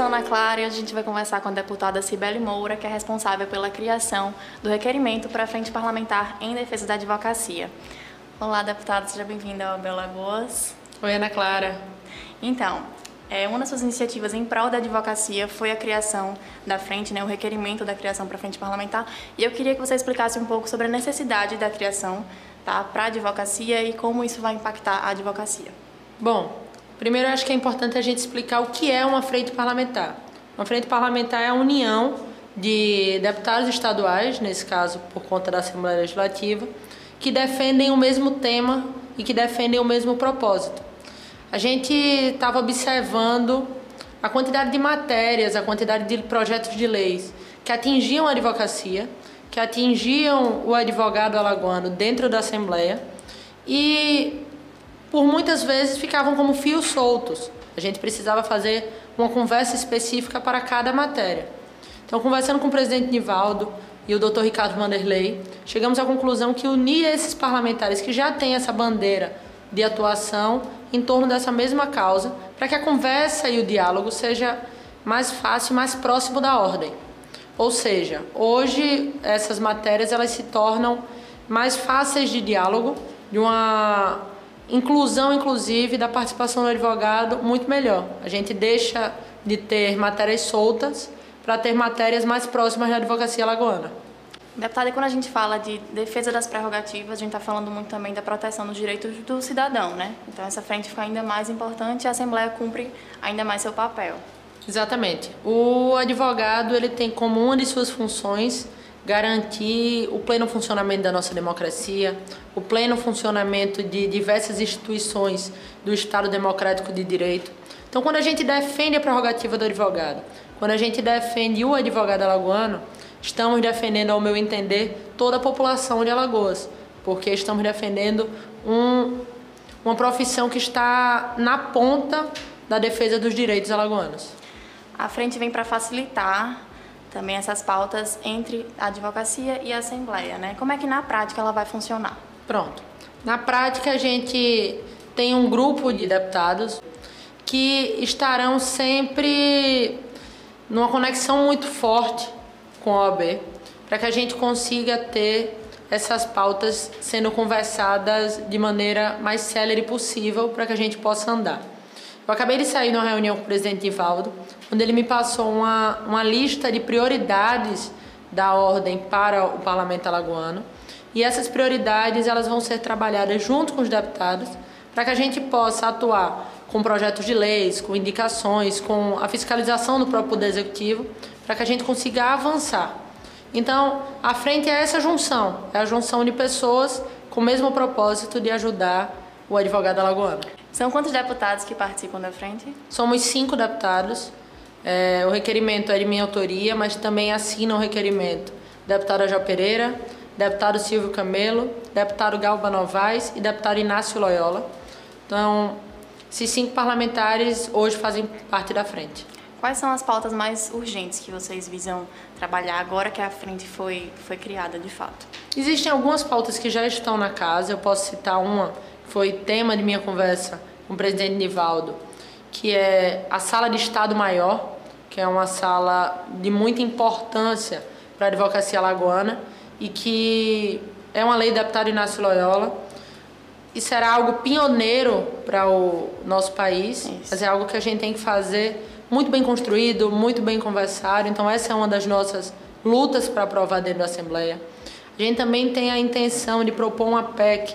sou Ana Clara e hoje a gente vai conversar com a deputada Cibele Moura, que é responsável pela criação do requerimento para a Frente Parlamentar em Defesa da Advocacia. Olá, deputada, seja bem-vinda ao Belo Lagoas. Oi, Ana Clara. Então, é, uma das suas iniciativas em prol da advocacia foi a criação da frente, né, o requerimento da criação para a frente parlamentar. E eu queria que você explicasse um pouco sobre a necessidade da criação tá, para a advocacia e como isso vai impactar a advocacia. Bom, primeiro eu acho que é importante a gente explicar o que é uma frente parlamentar. Uma frente parlamentar é a união de deputados estaduais, nesse caso por conta da Assembleia Legislativa, que defendem o mesmo tema e que defendem o mesmo propósito. A gente estava observando a quantidade de matérias, a quantidade de projetos de leis que atingiam a advocacia, que atingiam o advogado alagoano dentro da Assembleia e por muitas vezes ficavam como fios soltos. A gente precisava fazer uma conversa específica para cada matéria. Então, conversando com o presidente Nivaldo, e o Dr. Ricardo Vanderlei, chegamos à conclusão que unir esses parlamentares que já têm essa bandeira de atuação em torno dessa mesma causa, para que a conversa e o diálogo seja mais fácil, mais próximo da ordem. Ou seja, hoje essas matérias elas se tornam mais fáceis de diálogo, de uma inclusão inclusive da participação do advogado muito melhor. A gente deixa de ter matérias soltas para ter matérias mais próximas da advocacia lagoana. Deputada, quando a gente fala de defesa das prerrogativas, a gente está falando muito também da proteção dos direitos do cidadão, né? Então essa frente fica ainda mais importante e a Assembleia cumpre ainda mais seu papel. Exatamente. O advogado ele tem como uma de suas funções garantir o pleno funcionamento da nossa democracia, o pleno funcionamento de diversas instituições do Estado Democrático de Direito. Então, quando a gente defende a prerrogativa do advogado, quando a gente defende o advogado alagoano, estamos defendendo, ao meu entender, toda a população de Alagoas, porque estamos defendendo um, uma profissão que está na ponta da defesa dos direitos alagoanos. A frente vem para facilitar também essas pautas entre a advocacia e a Assembleia, né? Como é que na prática ela vai funcionar? Pronto. Na prática, a gente tem um grupo de deputados que estarão sempre numa conexão muito forte com a OAB, para que a gente consiga ter essas pautas sendo conversadas de maneira mais célere possível para que a gente possa andar. Eu acabei de sair de uma reunião com o presidente Ivaldo, onde ele me passou uma, uma lista de prioridades da ordem para o parlamento alagoano, e essas prioridades elas vão ser trabalhadas junto com os deputados para que a gente possa atuar com projetos de leis, com indicações, com a fiscalização do próprio Poder Executivo, para que a gente consiga avançar. Então, a frente é essa junção, é a junção de pessoas com o mesmo propósito de ajudar o advogado alagoano. São quantos deputados que participam da frente? Somos cinco deputados. É, o requerimento é de minha autoria, mas também assinam o requerimento deputada Jó Pereira, deputado Silvio Camelo, deputado Galba Novaes e deputado Inácio Loyola. Então, esses cinco parlamentares hoje fazem parte da frente. Quais são as pautas mais urgentes que vocês visam trabalhar agora que a frente foi, foi criada de fato? Existem algumas pautas que já estão na casa, eu posso citar uma, foi tema de minha conversa com o presidente Nivaldo, que é a sala de Estado Maior, que é uma sala de muita importância para a advocacia alagoana e que é uma lei do deputado Inácio Loyola e será algo pioneiro para o nosso país, Isso. mas é algo que a gente tem que fazer muito bem construído, muito bem conversado. Então, essa é uma das nossas lutas para aprovar dentro da Assembleia. A gente também tem a intenção de propor uma PEC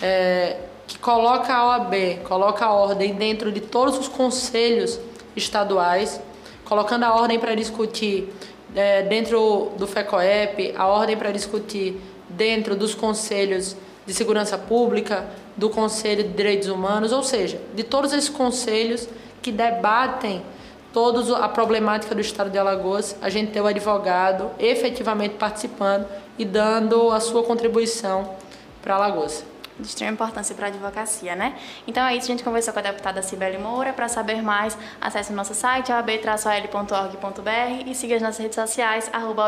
é, que coloca a OAB, coloca a ordem dentro de todos os conselhos estaduais, colocando a ordem para discutir é, dentro do FECOEP, a ordem para discutir dentro dos conselhos de Segurança Pública, do Conselho de Direitos Humanos, ou seja, de todos esses conselhos que debatem todos a problemática do estado de Alagoas, a gente tem o advogado efetivamente participando e dando a sua contribuição para Alagoas. De extrema importância para a advocacia, né? Então é isso, a gente conversou com a deputada Cibele Moura. Para saber mais, acesse o nosso site, ab-al.org.br e siga as nossas redes sociais, arroba